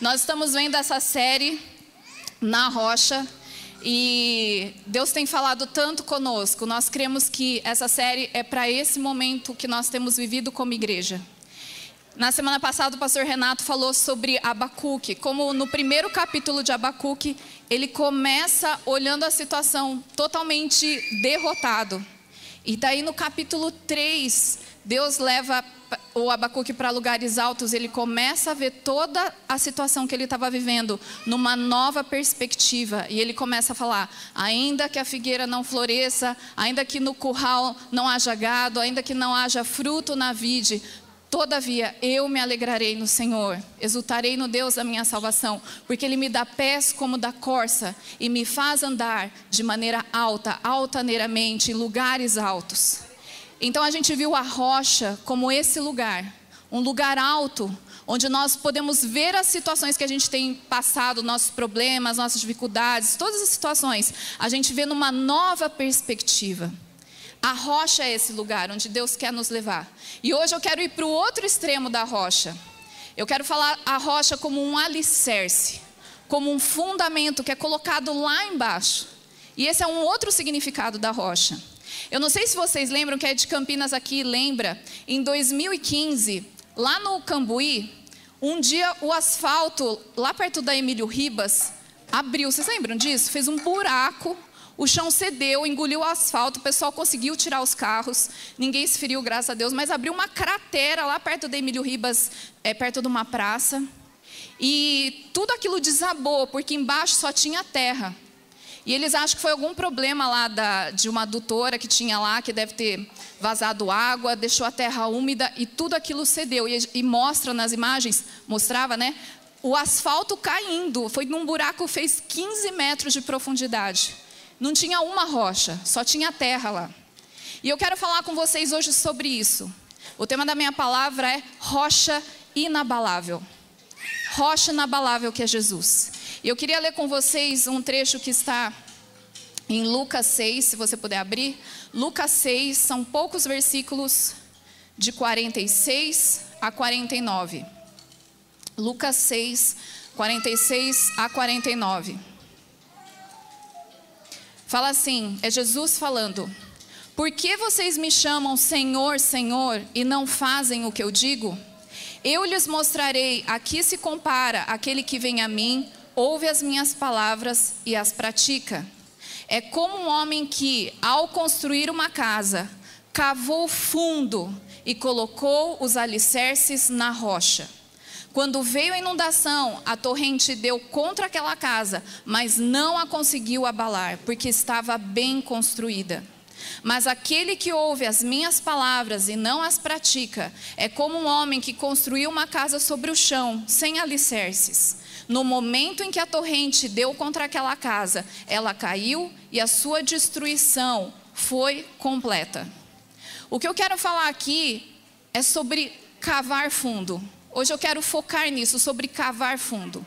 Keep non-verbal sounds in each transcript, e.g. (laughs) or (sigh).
Nós estamos vendo essa série na rocha e Deus tem falado tanto conosco. Nós cremos que essa série é para esse momento que nós temos vivido como igreja. Na semana passada, o pastor Renato falou sobre Abacuque, como no primeiro capítulo de Abacuque, ele começa olhando a situação totalmente derrotado. E daí no capítulo 3, Deus leva o Abacuque para lugares altos, ele começa a ver toda a situação que ele estava vivendo numa nova perspectiva. E ele começa a falar: ainda que a figueira não floresça, ainda que no curral não haja gado, ainda que não haja fruto na vide, Todavia, eu me alegrarei no Senhor, exultarei no Deus da minha salvação, porque Ele me dá pés como da corça e me faz andar de maneira alta, altaneiramente, em lugares altos. Então a gente viu a rocha como esse lugar, um lugar alto, onde nós podemos ver as situações que a gente tem passado, nossos problemas, nossas dificuldades, todas as situações, a gente vê numa nova perspectiva. A rocha é esse lugar onde Deus quer nos levar. E hoje eu quero ir para o outro extremo da rocha. Eu quero falar a rocha como um alicerce, como um fundamento que é colocado lá embaixo. E esse é um outro significado da rocha. Eu não sei se vocês lembram que é de Campinas aqui, lembra? Em 2015, lá no Cambuí, um dia o asfalto lá perto da Emílio Ribas abriu. Vocês lembram disso? Fez um buraco o chão cedeu, engoliu o asfalto, o pessoal conseguiu tirar os carros, ninguém se feriu, graças a Deus, mas abriu uma cratera lá perto da Emílio Ribas, é, perto de uma praça. E tudo aquilo desabou, porque embaixo só tinha terra. E eles acham que foi algum problema lá da, de uma adutora que tinha lá, que deve ter vazado água, deixou a terra úmida e tudo aquilo cedeu. E, e mostra nas imagens, mostrava, né? O asfalto caindo, foi num buraco, fez 15 metros de profundidade não tinha uma rocha, só tinha terra lá. E eu quero falar com vocês hoje sobre isso. O tema da minha palavra é rocha inabalável. Rocha inabalável que é Jesus. E eu queria ler com vocês um trecho que está em Lucas 6, se você puder abrir. Lucas 6, são poucos versículos de 46 a 49. Lucas 6, 46 a 49. Fala assim: é Jesus falando. Por que vocês me chamam Senhor, Senhor e não fazem o que eu digo? Eu lhes mostrarei a que se compara aquele que vem a mim, ouve as minhas palavras e as pratica. É como um homem que, ao construir uma casa, cavou fundo e colocou os alicerces na rocha. Quando veio a inundação, a torrente deu contra aquela casa, mas não a conseguiu abalar, porque estava bem construída. Mas aquele que ouve as minhas palavras e não as pratica, é como um homem que construiu uma casa sobre o chão, sem alicerces. No momento em que a torrente deu contra aquela casa, ela caiu e a sua destruição foi completa. O que eu quero falar aqui é sobre cavar fundo. Hoje eu quero focar nisso, sobre cavar fundo.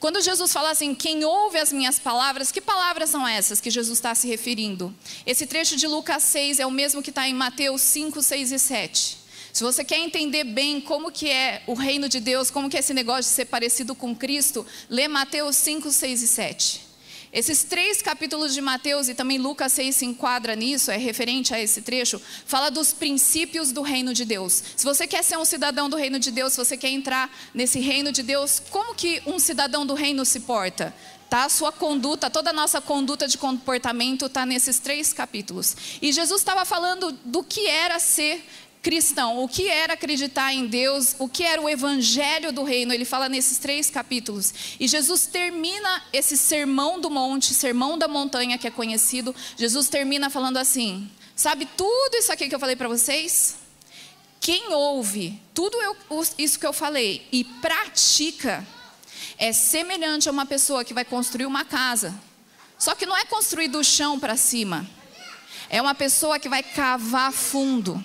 Quando Jesus fala assim, quem ouve as minhas palavras, que palavras são essas que Jesus está se referindo? Esse trecho de Lucas 6 é o mesmo que está em Mateus 5, 6 e 7. Se você quer entender bem como que é o reino de Deus, como que é esse negócio de ser parecido com Cristo, lê Mateus 5, 6 e 7. Esses três capítulos de Mateus e também Lucas 6 se enquadra nisso, é referente a esse trecho, fala dos princípios do reino de Deus. Se você quer ser um cidadão do reino de Deus, se você quer entrar nesse reino de Deus, como que um cidadão do reino se porta? Tá? Sua conduta, toda a nossa conduta de comportamento está nesses três capítulos. E Jesus estava falando do que era ser cristão, o que era acreditar em Deus, o que era o evangelho do reino, ele fala nesses três capítulos. E Jesus termina esse sermão do monte, sermão da montanha que é conhecido, Jesus termina falando assim: sabe tudo isso aqui que eu falei para vocês? Quem ouve tudo eu, isso que eu falei e pratica, é semelhante a uma pessoa que vai construir uma casa. Só que não é construir do chão para cima. É uma pessoa que vai cavar fundo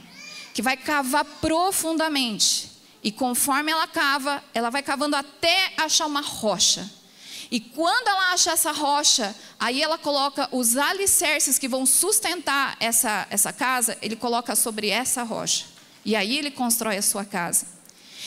que vai cavar profundamente. E conforme ela cava, ela vai cavando até achar uma rocha. E quando ela acha essa rocha, aí ela coloca os alicerces que vão sustentar essa, essa casa, ele coloca sobre essa rocha. E aí ele constrói a sua casa.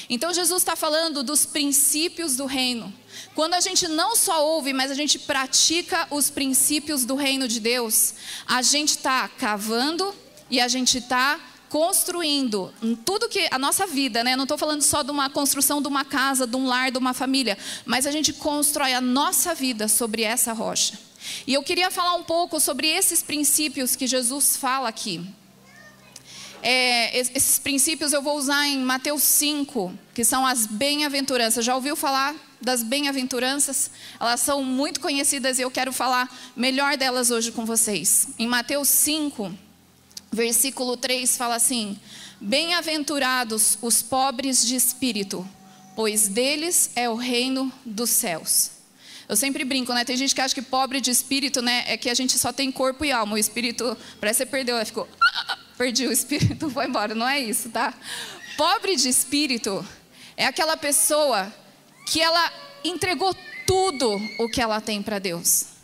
Então Jesus está falando dos princípios do reino. Quando a gente não só ouve, mas a gente pratica os princípios do reino de Deus, a gente está cavando e a gente está construindo tudo que a nossa vida, né? Não estou falando só de uma construção de uma casa, de um lar, de uma família, mas a gente constrói a nossa vida sobre essa rocha. E eu queria falar um pouco sobre esses princípios que Jesus fala aqui. É, esses princípios eu vou usar em Mateus 5, que são as bem-aventuranças. Já ouviu falar das bem-aventuranças? Elas são muito conhecidas e eu quero falar melhor delas hoje com vocês. Em Mateus 5, versículo 3 fala assim: Bem-aventurados os pobres de espírito, pois deles é o reino dos céus. Eu sempre brinco, né? Tem gente que acha que pobre de espírito, né, é que a gente só tem corpo e alma. O espírito, parece que você perdeu, ficou, perdi o espírito, (laughs) foi embora. Não é isso, tá? Pobre de espírito é aquela pessoa que ela entregou tudo o que ela tem para Deus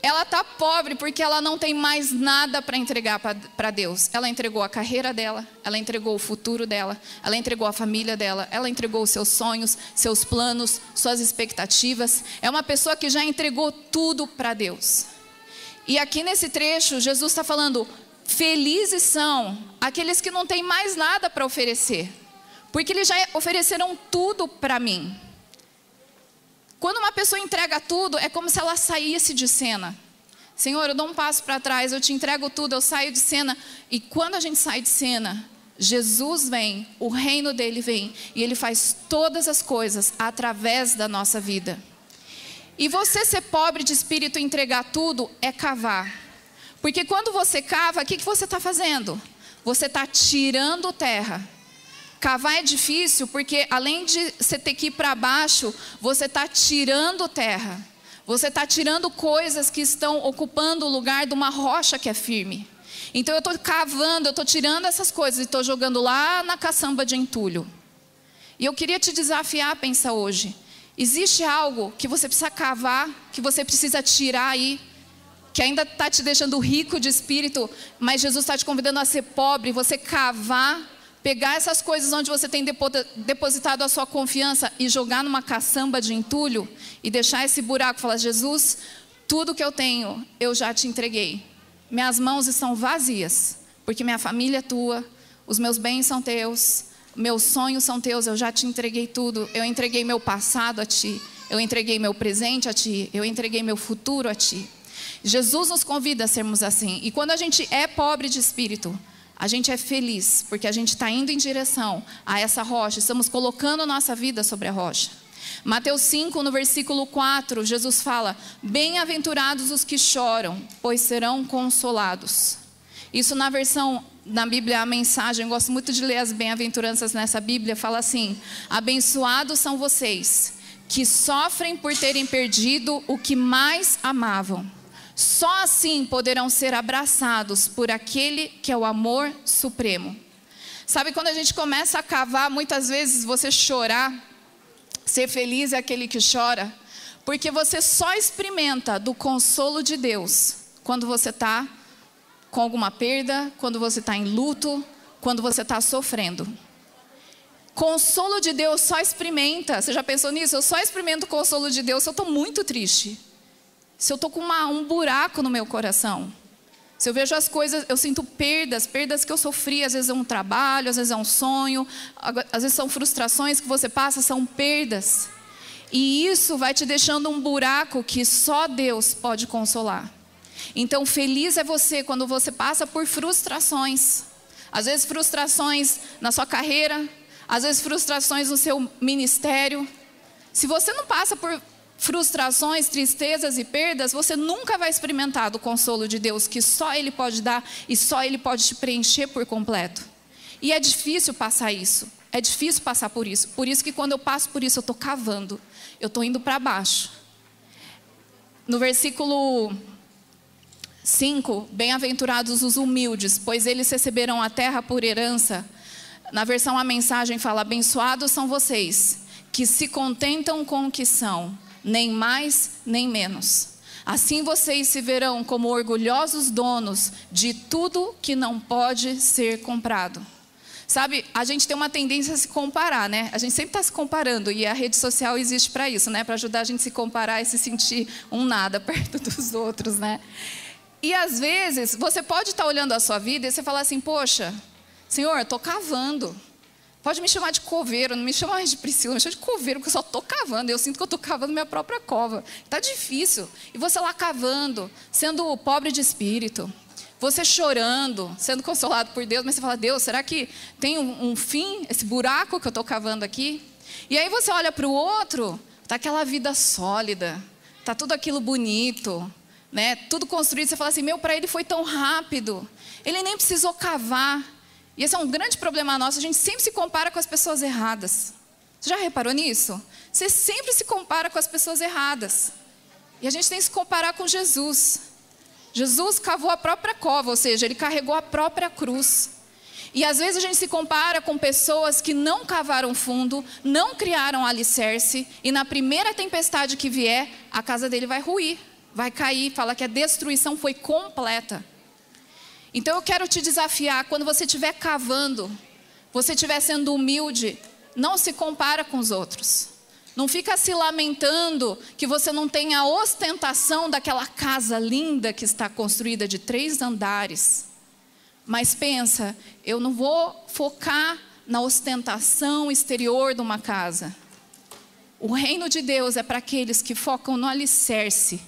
ela está pobre porque ela não tem mais nada para entregar para Deus. Ela entregou a carreira dela, ela entregou o futuro dela, ela entregou a família dela, ela entregou os seus sonhos, seus planos, suas expectativas. É uma pessoa que já entregou tudo para Deus. E aqui nesse trecho, Jesus está falando: felizes são aqueles que não têm mais nada para oferecer, porque eles já ofereceram tudo para mim. Quando uma pessoa entrega tudo, é como se ela saísse de cena. Senhor, eu dou um passo para trás, eu te entrego tudo, eu saio de cena. E quando a gente sai de cena, Jesus vem, o reino dele vem, e ele faz todas as coisas através da nossa vida. E você ser pobre de espírito e entregar tudo é cavar. Porque quando você cava, o que, que você está fazendo? Você está tirando terra Cavar é difícil porque, além de você ter que ir para baixo, você está tirando terra. Você está tirando coisas que estão ocupando o lugar de uma rocha que é firme. Então eu estou cavando, eu estou tirando essas coisas e estou jogando lá na caçamba de entulho. E eu queria te desafiar a pensar hoje. Existe algo que você precisa cavar, que você precisa tirar aí, que ainda está te deixando rico de espírito, mas Jesus está te convidando a ser pobre, você cavar pegar essas coisas onde você tem depositado a sua confiança e jogar numa caçamba de entulho e deixar esse buraco, falar: Jesus, tudo que eu tenho eu já te entreguei. Minhas mãos estão vazias, porque minha família é tua, os meus bens são teus, meus sonhos são teus, eu já te entreguei tudo. Eu entreguei meu passado a ti, eu entreguei meu presente a ti, eu entreguei meu futuro a ti. Jesus nos convida a sermos assim. E quando a gente é pobre de espírito, a gente é feliz porque a gente está indo em direção a essa rocha, estamos colocando nossa vida sobre a rocha. Mateus 5, no versículo 4, Jesus fala: Bem-aventurados os que choram, pois serão consolados. Isso na versão, na Bíblia, a mensagem, eu gosto muito de ler as bem-aventuranças nessa Bíblia, fala assim: Abençoados são vocês que sofrem por terem perdido o que mais amavam só assim poderão ser abraçados por aquele que é o amor supremo. Sabe quando a gente começa a cavar, muitas vezes você chorar, ser feliz é aquele que chora, porque você só experimenta do consolo de Deus quando você está com alguma perda, quando você está em luto, quando você está sofrendo. Consolo de Deus só experimenta. Você já pensou nisso? Eu só experimento o consolo de Deus se eu estou muito triste. Se eu estou com uma, um buraco no meu coração, se eu vejo as coisas, eu sinto perdas, perdas que eu sofri, às vezes é um trabalho, às vezes é um sonho, às vezes são frustrações que você passa, são perdas. E isso vai te deixando um buraco que só Deus pode consolar. Então, feliz é você quando você passa por frustrações. Às vezes, frustrações na sua carreira, às vezes, frustrações no seu ministério. Se você não passa por frustrações, tristezas e perdas, você nunca vai experimentar do consolo de Deus que só Ele pode dar e só Ele pode te preencher por completo. E é difícil passar isso. É difícil passar por isso. Por isso que quando eu passo por isso, eu estou cavando. Eu estou indo para baixo. No versículo 5, bem-aventurados os humildes, pois eles receberão a terra por herança. Na versão a mensagem fala: abençoados são vocês que se contentam com o que são nem mais nem menos. Assim vocês se verão como orgulhosos donos de tudo que não pode ser comprado. Sabe, a gente tem uma tendência a se comparar, né? A gente sempre está se comparando e a rede social existe para isso, né? Para ajudar a gente a se comparar e se sentir um nada (laughs) perto dos outros, né? E às vezes você pode estar tá olhando a sua vida e você falar assim: Poxa, Senhor, estou cavando. Pode me chamar de coveiro, não me chama mais de Priscila, me chama de coveiro, porque eu só estou cavando. Eu sinto que eu estou cavando minha própria cova. Está difícil. E você lá cavando, sendo pobre de espírito, você chorando, sendo consolado por Deus, mas você fala, Deus, será que tem um, um fim, esse buraco que eu estou cavando aqui? E aí você olha para o outro, está aquela vida sólida, está tudo aquilo bonito, né? tudo construído. Você fala assim, meu, para ele foi tão rápido, ele nem precisou cavar. E esse é um grande problema nosso, a gente sempre se compara com as pessoas erradas. Você já reparou nisso? Você sempre se compara com as pessoas erradas. E a gente tem que se comparar com Jesus. Jesus cavou a própria cova, ou seja, ele carregou a própria cruz. E às vezes a gente se compara com pessoas que não cavaram fundo, não criaram alicerce, e na primeira tempestade que vier, a casa dele vai ruir, vai cair, fala que a destruição foi completa. Então eu quero te desafiar, quando você estiver cavando, você estiver sendo humilde, não se compara com os outros. Não fica se lamentando que você não tem a ostentação daquela casa linda que está construída de três andares. Mas pensa, eu não vou focar na ostentação exterior de uma casa. O reino de Deus é para aqueles que focam no alicerce,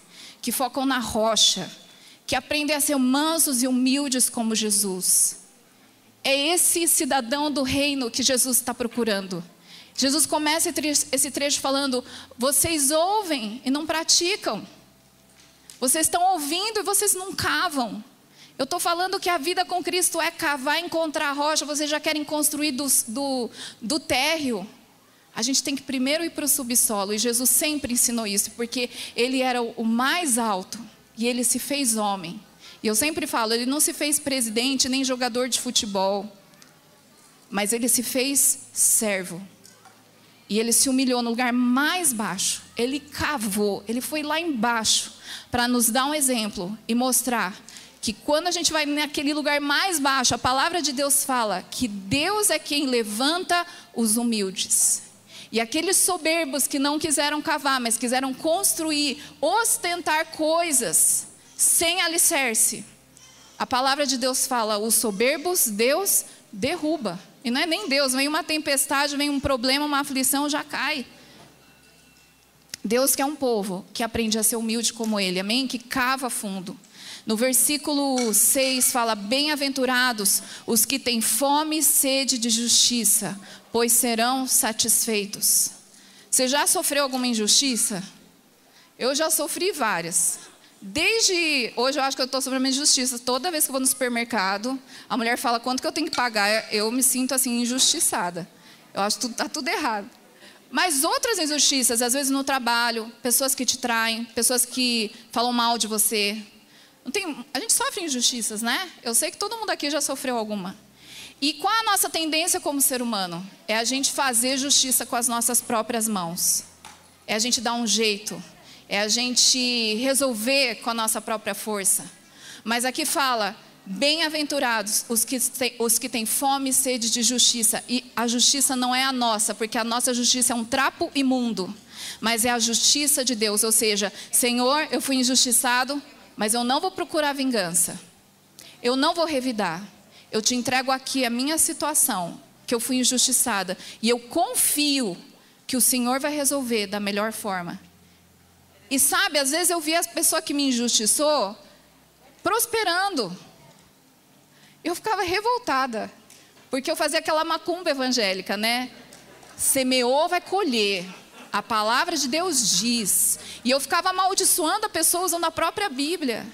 que focam na rocha, que aprendem a ser mansos e humildes como Jesus. É esse cidadão do reino que Jesus está procurando. Jesus começa esse trecho falando: vocês ouvem e não praticam. Vocês estão ouvindo e vocês não cavam. Eu estou falando que a vida com Cristo é cavar, encontrar a rocha, vocês já querem construir do, do, do térreo. A gente tem que primeiro ir para o subsolo, e Jesus sempre ensinou isso, porque ele era o mais alto e ele se fez homem. E eu sempre falo, ele não se fez presidente nem jogador de futebol, mas ele se fez servo. E ele se humilhou no lugar mais baixo. Ele cavou, ele foi lá embaixo para nos dar um exemplo e mostrar que quando a gente vai naquele lugar mais baixo, a palavra de Deus fala que Deus é quem levanta os humildes. E aqueles soberbos que não quiseram cavar, mas quiseram construir, ostentar coisas sem alicerce. A palavra de Deus fala: os soberbos Deus derruba. E não é nem Deus, vem uma tempestade, vem um problema, uma aflição, já cai. Deus quer um povo que aprende a ser humilde como ele, amém? Que cava fundo. No versículo 6 fala: Bem-aventurados os que têm fome e sede de justiça, pois serão satisfeitos. Você já sofreu alguma injustiça? Eu já sofri várias. Desde hoje eu acho que eu estou sofrendo injustiça. Toda vez que eu vou no supermercado, a mulher fala quanto que eu tenho que pagar, eu me sinto assim injustiçada. Eu acho que está tudo errado. Mas outras injustiças, às vezes no trabalho, pessoas que te traem, pessoas que falam mal de você. Não tem, a gente sofre injustiças, né? Eu sei que todo mundo aqui já sofreu alguma. E qual a nossa tendência como ser humano? É a gente fazer justiça com as nossas próprias mãos. É a gente dar um jeito é a gente resolver com a nossa própria força. Mas aqui fala: bem-aventurados os que, têm, os que têm fome e sede de justiça. E a justiça não é a nossa, porque a nossa justiça é um trapo imundo, mas é a justiça de Deus. Ou seja, Senhor, eu fui injustiçado, mas eu não vou procurar vingança. Eu não vou revidar. Eu te entrego aqui a minha situação, que eu fui injustiçada, e eu confio que o Senhor vai resolver da melhor forma. E sabe, às vezes eu vi a pessoa que me injustiçou prosperando. Eu ficava revoltada, porque eu fazia aquela macumba evangélica, né? Semeou, vai colher. A palavra de Deus diz. E eu ficava amaldiçoando a pessoa usando a própria Bíblia.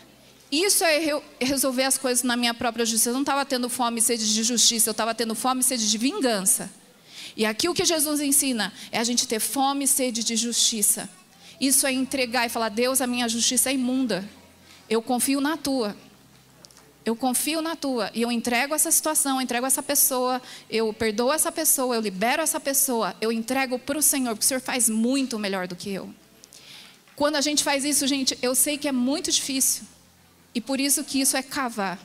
Isso é resolver as coisas na minha própria justiça. Eu não estava tendo fome e sede de justiça, eu estava tendo fome e sede de vingança. E aqui o que Jesus ensina é a gente ter fome e sede de justiça. Isso é entregar e falar: Deus, a minha justiça é imunda. Eu confio na tua. Eu confio na tua e eu entrego essa situação, eu entrego essa pessoa, eu perdoo essa pessoa, eu libero essa pessoa, eu entrego para o Senhor, porque o Senhor faz muito melhor do que eu. Quando a gente faz isso, gente, eu sei que é muito difícil e por isso que isso é cavar.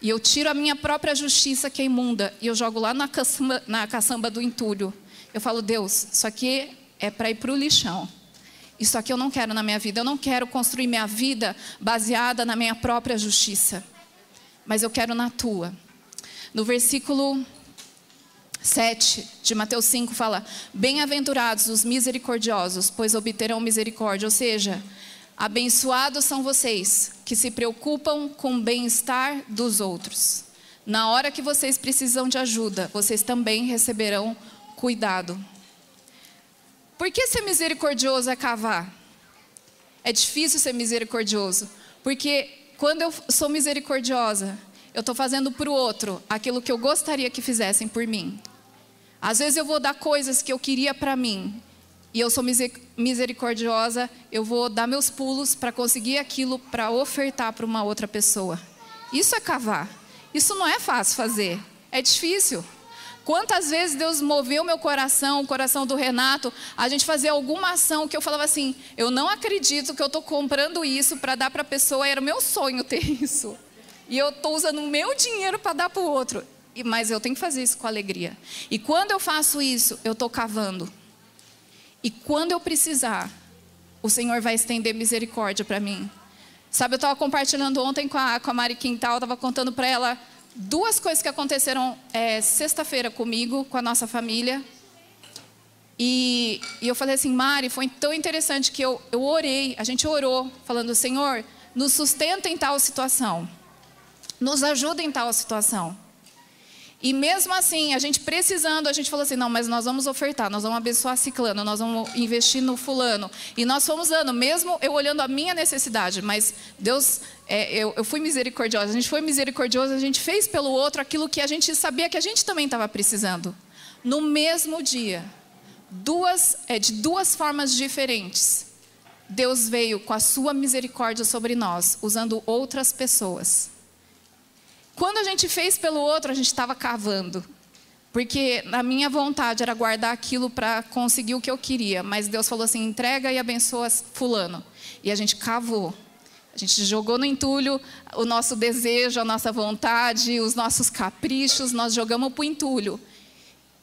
e eu tiro a minha própria justiça que é imunda e eu jogo lá na caçamba, na caçamba do entulho. Eu falo, Deus, isso aqui é para ir para o lixão. Isso aqui eu não quero na minha vida. Eu não quero construir minha vida baseada na minha própria justiça. Mas eu quero na tua. No versículo 7 de Mateus 5 fala: Bem-aventurados os misericordiosos, pois obterão misericórdia. Ou seja, abençoados são vocês que se preocupam com o bem-estar dos outros. Na hora que vocês precisam de ajuda, vocês também receberão cuidado. Por que ser misericordioso é cavar? É difícil ser misericordioso, porque quando eu sou misericordiosa, eu estou fazendo para o outro aquilo que eu gostaria que fizessem por mim. Às vezes eu vou dar coisas que eu queria para mim, e eu sou misericordiosa, eu vou dar meus pulos para conseguir aquilo para ofertar para uma outra pessoa. Isso é cavar. Isso não é fácil fazer, é difícil. Quantas vezes Deus moveu meu coração, o coração do Renato, a gente fazer alguma ação que eu falava assim: eu não acredito que eu estou comprando isso para dar para a pessoa, era o meu sonho ter (laughs) isso. E eu estou usando o meu dinheiro para dar para o outro. Mas eu tenho que fazer isso com alegria. E quando eu faço isso, eu estou cavando. E quando eu precisar, o Senhor vai estender misericórdia para mim. Sabe, eu estava compartilhando ontem com a, com a Mari Quintal, estava contando para ela duas coisas que aconteceram é, sexta-feira comigo, com a nossa família. E, e, eu falei assim, Mari, foi tão interessante que eu, eu orei, a gente orou, falando, Senhor, nos sustenta em tal situação, nos ajuda em tal situação. E mesmo assim, a gente precisando, a gente falou assim: não, mas nós vamos ofertar, nós vamos abençoar Ciclano, nós vamos investir no Fulano. E nós fomos dando, mesmo eu olhando a minha necessidade, mas Deus, é, eu, eu fui misericordiosa, a gente foi misericordiosa, a gente fez pelo outro aquilo que a gente sabia que a gente também estava precisando. No mesmo dia, duas, é, de duas formas diferentes, Deus veio com a sua misericórdia sobre nós, usando outras pessoas. Quando a gente fez pelo outro, a gente estava cavando. Porque a minha vontade era guardar aquilo para conseguir o que eu queria. Mas Deus falou assim: entrega e abençoa Fulano. E a gente cavou. A gente jogou no entulho o nosso desejo, a nossa vontade, os nossos caprichos, nós jogamos para o entulho.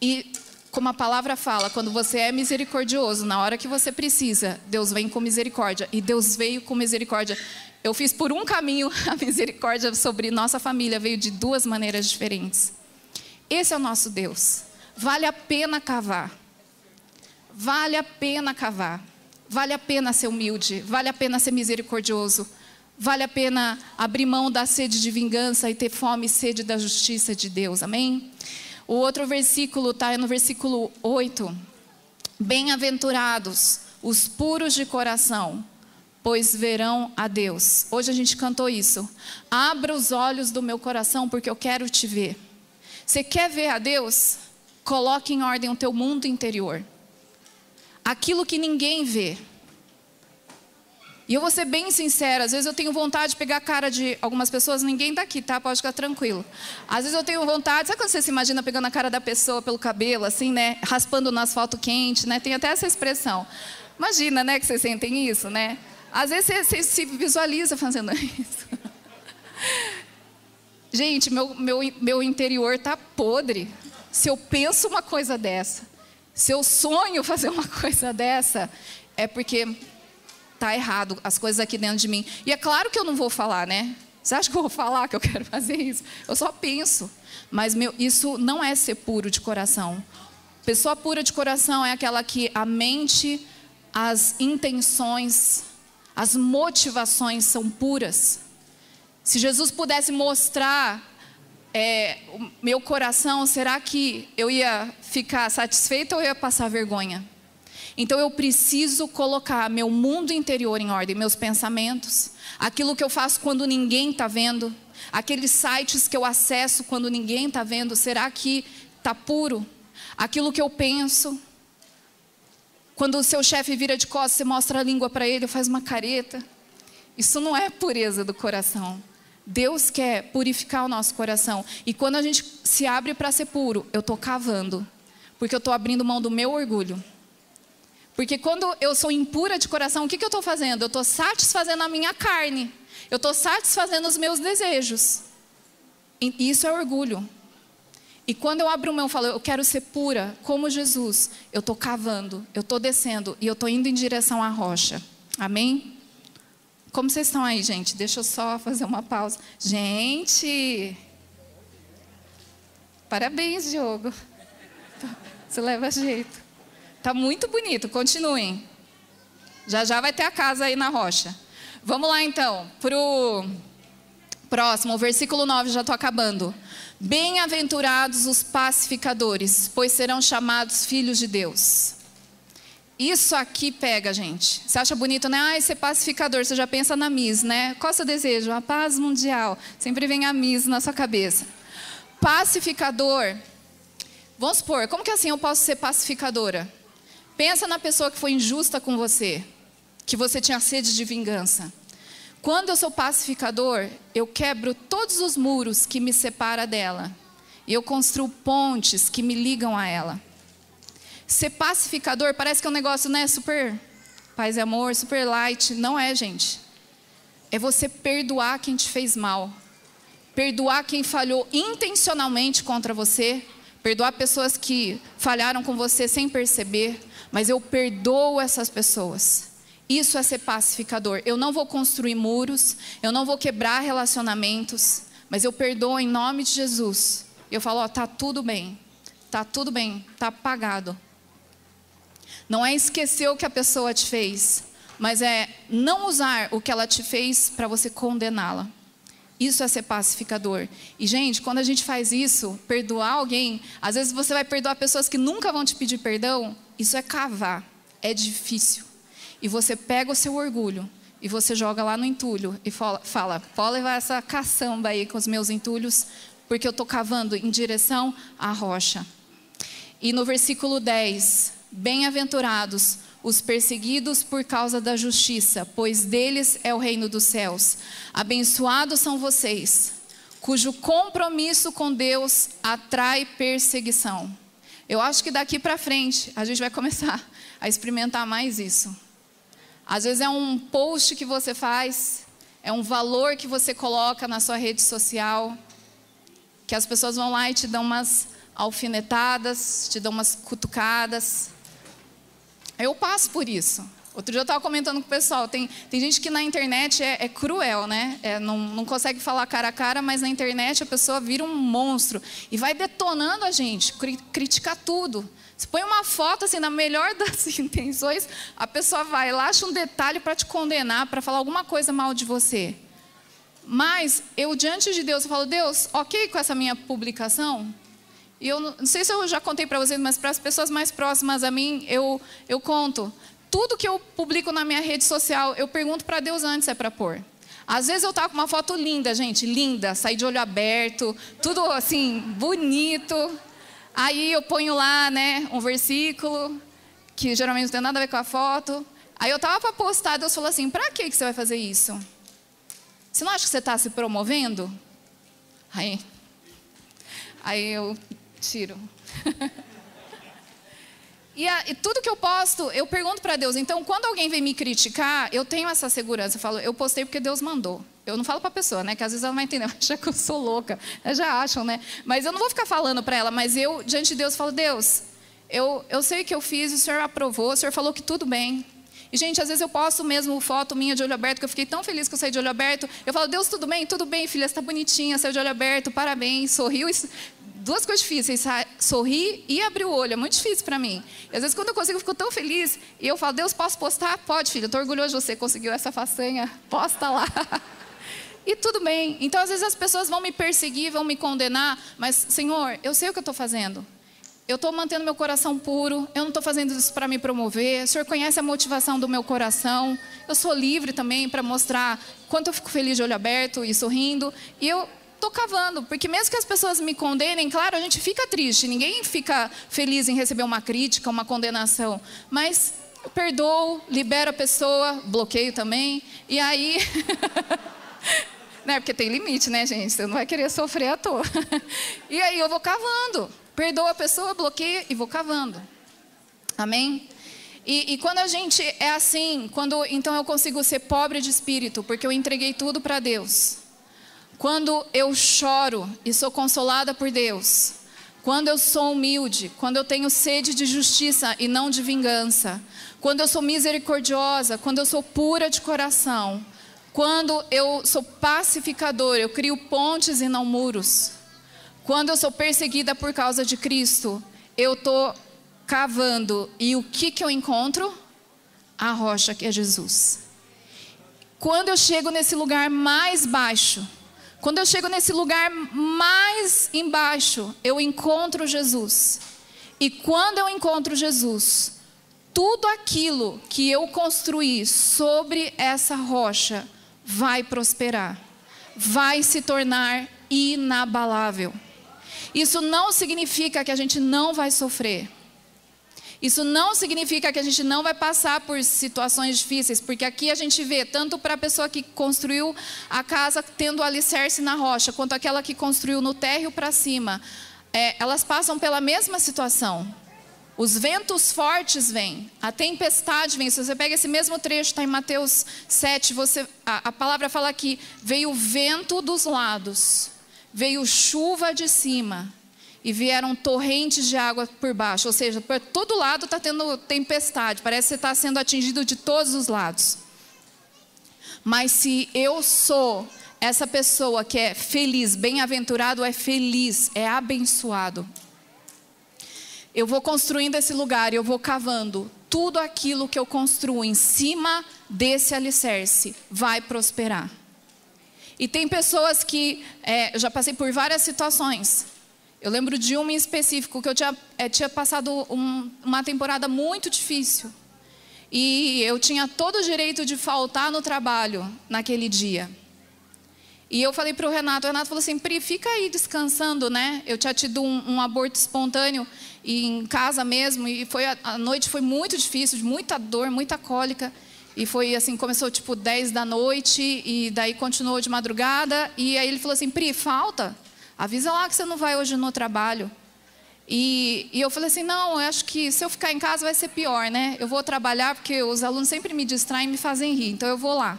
E, como a palavra fala, quando você é misericordioso, na hora que você precisa, Deus vem com misericórdia. E Deus veio com misericórdia. Eu fiz por um caminho, (laughs) a misericórdia sobre nossa família veio de duas maneiras diferentes. Esse é o nosso Deus. Vale a pena cavar. Vale a pena cavar. Vale a pena ser humilde. Vale a pena ser misericordioso. Vale a pena abrir mão da sede de vingança e ter fome e sede da justiça de Deus. Amém? O outro versículo está no versículo 8. Bem-aventurados os puros de coração pois verão a Deus. Hoje a gente cantou isso. Abra os olhos do meu coração, porque eu quero te ver. Você quer ver a Deus? Coloque em ordem o teu mundo interior. Aquilo que ninguém vê. E eu vou ser bem sincera, às vezes eu tenho vontade de pegar a cara de algumas pessoas, ninguém está aqui, tá? Pode ficar tranquilo. Às vezes eu tenho vontade, sabe quando você se imagina pegando a cara da pessoa pelo cabelo, assim, né? Raspando no asfalto quente, né? Tem até essa expressão. Imagina, né, que vocês sentem isso, né? Às vezes você, você se visualiza fazendo (laughs) isso. Gente, meu, meu, meu interior está podre. Se eu penso uma coisa dessa, se eu sonho fazer uma (laughs) coisa dessa, é porque está errado as coisas aqui dentro de mim. E é claro que eu não vou falar, né? Você acha que eu vou falar que eu quero (laughs) fazer isso? Eu só penso. Mas meu, isso não é ser puro de coração. Pessoa pura de coração é aquela que a mente, as intenções, as motivações são puras. Se Jesus pudesse mostrar é, o meu coração, será que eu ia ficar satisfeita ou eu ia passar vergonha? Então eu preciso colocar meu mundo interior em ordem, meus pensamentos, aquilo que eu faço quando ninguém está vendo, aqueles sites que eu acesso quando ninguém está vendo, será que está puro? Aquilo que eu penso, quando o seu chefe vira de costas, você mostra a língua para ele, faz uma careta. Isso não é pureza do coração. Deus quer purificar o nosso coração. E quando a gente se abre para ser puro, eu estou cavando. Porque eu estou abrindo mão do meu orgulho. Porque quando eu sou impura de coração, o que, que eu estou fazendo? Eu estou satisfazendo a minha carne. Eu estou satisfazendo os meus desejos. E isso é orgulho. E quando eu abro mão e falo, eu quero ser pura, como Jesus, eu estou cavando, eu estou descendo e eu estou indo em direção à rocha. Amém? Como vocês estão aí, gente? Deixa eu só fazer uma pausa. Gente! Parabéns, Diogo. Você leva jeito. Tá muito bonito, continuem. Já já vai ter a casa aí na rocha. Vamos lá então, pro próximo, o versículo 9, já estou acabando. Bem-aventurados os pacificadores, pois serão chamados filhos de Deus. Isso aqui pega, gente. Você acha bonito, né? Ah, ser pacificador, você já pensa na Miss, né? Qual é o seu desejo? A paz mundial. Sempre vem a Miss na sua cabeça. Pacificador. Vamos supor, como que assim eu posso ser pacificadora? Pensa na pessoa que foi injusta com você, que você tinha sede de vingança. Quando eu sou pacificador, eu quebro todos os muros que me separam dela. E eu construo pontes que me ligam a ela. Ser pacificador parece que é um negócio, né, super paz e amor, super light. Não é, gente. É você perdoar quem te fez mal. Perdoar quem falhou intencionalmente contra você. Perdoar pessoas que falharam com você sem perceber. Mas eu perdoo essas pessoas. Isso é ser pacificador. Eu não vou construir muros, eu não vou quebrar relacionamentos, mas eu perdoo em nome de Jesus. Eu falo, ó, tá tudo bem. Tá tudo bem, tá pagado. Não é esquecer o que a pessoa te fez, mas é não usar o que ela te fez para você condená-la. Isso é ser pacificador. E, gente, quando a gente faz isso, perdoar alguém, às vezes você vai perdoar pessoas que nunca vão te pedir perdão, isso é cavar, é difícil. E você pega o seu orgulho e você joga lá no entulho e fala, fala pode levar essa caçamba aí com os meus entulhos, porque eu estou cavando em direção à rocha. E no versículo 10, Bem-aventurados os perseguidos por causa da justiça, pois deles é o reino dos céus. Abençoados são vocês, cujo compromisso com Deus atrai perseguição. Eu acho que daqui para frente a gente vai começar a experimentar mais isso. Às vezes é um post que você faz, é um valor que você coloca na sua rede social, que as pessoas vão lá e te dão umas alfinetadas, te dão umas cutucadas. Eu passo por isso. Outro dia eu estava comentando com o pessoal, tem, tem gente que na internet é, é cruel, né? É, não, não consegue falar cara a cara, mas na internet a pessoa vira um monstro e vai detonando a gente, cri, critica tudo. Se põe uma foto assim, na melhor (laughs) das intenções, a pessoa vai lá, acha um detalhe para te condenar, para falar alguma coisa mal de você. Mas eu, diante de Deus, eu falo, Deus, ok com essa minha publicação? E eu não sei se eu já contei para vocês, mas para as pessoas mais próximas a mim, eu, eu conto. Tudo que eu publico na minha rede social, eu pergunto para Deus antes é para pôr. Às vezes eu tava com uma foto linda, gente, linda, saí de olho aberto, tudo assim, bonito. Aí eu ponho lá, né, um versículo, que geralmente não tem nada a ver com a foto. Aí eu tava para postar, Deus falou assim: para que você vai fazer isso? Você não acha que você está se promovendo? Aí, aí eu tiro. (laughs) e, a, e, tudo que eu posto, eu pergunto para Deus. Então, quando alguém vem me criticar, eu tenho essa segurança. Eu falo, eu postei porque Deus mandou. Eu não falo para a pessoa, né? Que às vezes ela vai entender, (laughs) acha que eu sou louca. Elas já acham, né? Mas eu não vou ficar falando para ela. Mas eu, diante de Deus, falo, Deus, eu, eu sei que eu fiz, o Senhor aprovou, o Senhor falou que tudo bem. E, gente, às vezes eu posto mesmo foto minha de olho aberto, que eu fiquei tão feliz que eu saí de olho aberto. Eu falo, Deus, tudo bem? Tudo bem, filha, você está bonitinha, saiu de olho aberto, parabéns, sorriu duas coisas difíceis, sorrir e abrir o olho. É muito difícil para mim. E às vezes, quando eu consigo, eu fico tão feliz. E eu falo, Deus, posso postar? Pode, filho. Estou orgulhoso de você, conseguiu essa façanha. Posta lá. (laughs) E tudo bem. Então, às vezes, as pessoas vão me perseguir, vão me condenar. Mas, Senhor, eu sei o que eu estou fazendo. Eu estou mantendo meu coração puro. Eu não estou fazendo isso para me promover. O Senhor conhece a motivação do meu coração. Eu sou livre também para mostrar quanto eu fico feliz de olho aberto e sorrindo. E eu estou cavando, porque mesmo que as pessoas me condenem, claro, a gente fica triste, ninguém fica feliz em receber uma crítica, uma condenação, mas eu perdoo, libero a pessoa, bloqueio também, e aí. (laughs) né? Porque tem limite, né, gente? Você não vai querer sofrer à toa. (laughs) e aí eu vou cavando, perdoo a pessoa, bloqueio e vou cavando. Amém? E, e, quando a gente é assim, quando então eu consigo ser pobre de espírito, porque eu entreguei tudo para Deus. quando eu choro e sou consolada por Deus, quando eu sou humilde, quando eu tenho sede de justiça e não de vingança, quando eu sou misericordiosa, quando eu sou pura de coração, quando eu sou pacificador, eu crio pontes e não muros. Quando eu sou perseguida por causa de Cristo, eu estou cavando e o que, que eu encontro? A rocha que é Jesus. Quando eu chego nesse lugar mais baixo, quando eu chego nesse lugar mais embaixo, eu encontro Jesus. E quando eu encontro Jesus, tudo aquilo que eu construí sobre essa rocha vai prosperar, vai se tornar inabalável. Isso não significa que a gente não vai sofrer. Isso não significa que a gente não vai passar por situações difíceis, porque aqui a gente vê tanto para a pessoa que construiu a casa tendo alicerce na rocha, quanto aquela que construiu no térreo para cima. É, elas passam pela mesma situação. Os ventos fortes vêm, a tempestade vem. Se você pega esse mesmo trecho, está em Mateus 7, você, a, a palavra fala que veio vento dos lados, veio chuva de cima e vieram torrentes de água por baixo. Ou seja, por todo lado está tendo tempestade, parece que está sendo atingido de todos os lados. Mas se eu sou essa pessoa que é feliz, bem-aventurado é feliz, é abençoado. Eu vou construindo esse lugar, eu vou cavando. Tudo aquilo que eu construo em cima desse alicerce vai prosperar. E tem pessoas que, é, eu já passei por várias situações, eu lembro de uma em específico que eu tinha, é, tinha passado um, uma temporada muito difícil. E eu tinha todo o direito de faltar no trabalho naquele dia. E eu falei para o Renato, o Renato falou assim, Pri, fica aí descansando, né? Eu tinha tido um, um aborto espontâneo em casa mesmo, e foi a, a, noite foi muito difícil, muita dor, muita cólica. E foi assim, começou tipo 10 da noite, e daí continuou de madrugada, e aí ele falou assim, Pri, falta. Avisa lá que você não vai hoje no trabalho. E, e, eu falei assim: não, eu acho que se eu ficar em casa vai ser pior, né? Eu vou trabalhar porque os alunos sempre me distraem e me fazem rir, então eu vou lá.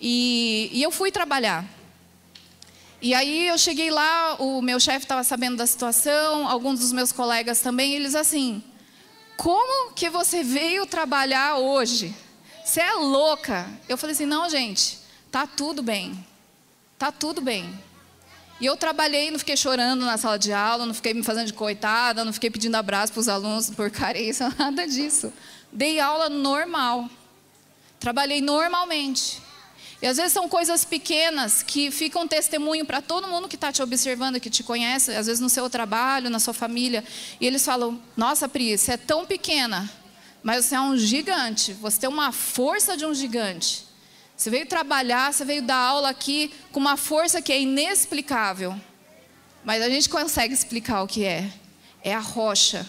E, e eu fui trabalhar. E aí eu cheguei lá, o meu chefe estava sabendo da situação, alguns dos meus colegas também, eles assim: como que você veio trabalhar hoje? Você é louca? Eu falei assim: não, gente, tá tudo bem, tá tudo bem. E eu trabalhei, não fiquei chorando na sala de aula, não fiquei me fazendo de coitada, não fiquei pedindo abraço para os alunos por (laughs) carência, nada disso. Dei aula normal. Trabalhei normalmente. E às vezes são coisas pequenas que ficam testemunho para todo mundo que está te observando, que te conhece, às vezes no seu trabalho, na sua família. E eles falam: Nossa, Pri, você é tão pequena, mas você é um gigante, você tem uma força de um gigante. Você veio trabalhar, você veio dar aula aqui com uma força que é inexplicável. Mas a gente consegue explicar o que é. É a rocha.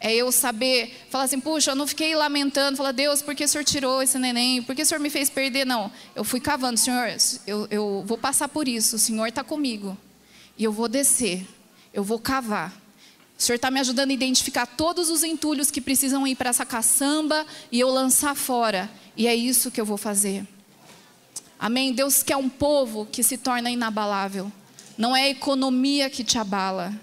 É eu saber, falar assim, puxa, eu não fiquei lamentando, falar, Deus, por que o Senhor tirou esse neném? Por que o Senhor me fez perder? Não, eu fui cavando, Senhor, eu, eu vou passar por isso, o Senhor está comigo. E eu vou descer, eu vou cavar. O Senhor está me ajudando a identificar todos os entulhos que precisam ir para essa caçamba e eu lançar fora. E é isso que eu vou fazer. Amém? Deus quer um povo que se torna inabalável. Não é a economia que te abala.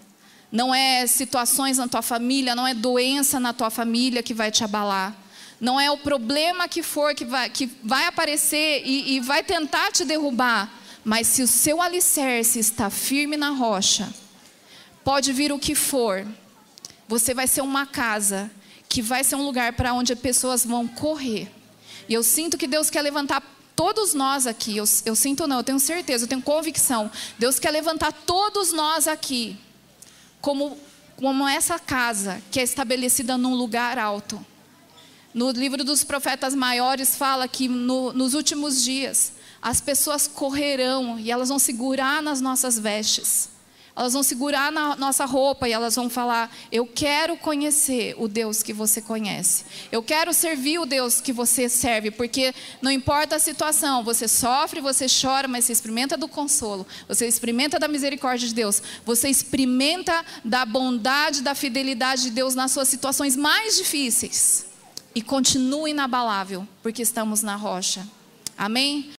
Não é situações na tua família, não é doença na tua família que vai te abalar. Não é o problema que for que vai, que vai aparecer e, e vai tentar te derrubar. Mas se o seu alicerce está firme na rocha, pode vir o que for, você vai ser uma casa que vai ser um lugar para onde as pessoas vão correr. E eu sinto que Deus quer levantar todos nós aqui, eu, eu sinto não, eu tenho certeza, eu tenho convicção. Deus quer levantar todos nós aqui como, como essa casa que é estabelecida num lugar alto. No livro dos profetas maiores fala que no, nos últimos dias as pessoas correrão e elas vão segurar nas nossas vestes. Elas vão segurar na nossa roupa e elas vão falar: Eu quero conhecer o Deus que você conhece. Eu quero servir o Deus que você serve, porque não importa a situação, você sofre, você chora, mas você experimenta do consolo, você experimenta da misericórdia de Deus, você experimenta da bondade, da fidelidade de Deus nas suas situações mais difíceis. E continua inabalável, porque estamos na rocha. Amém?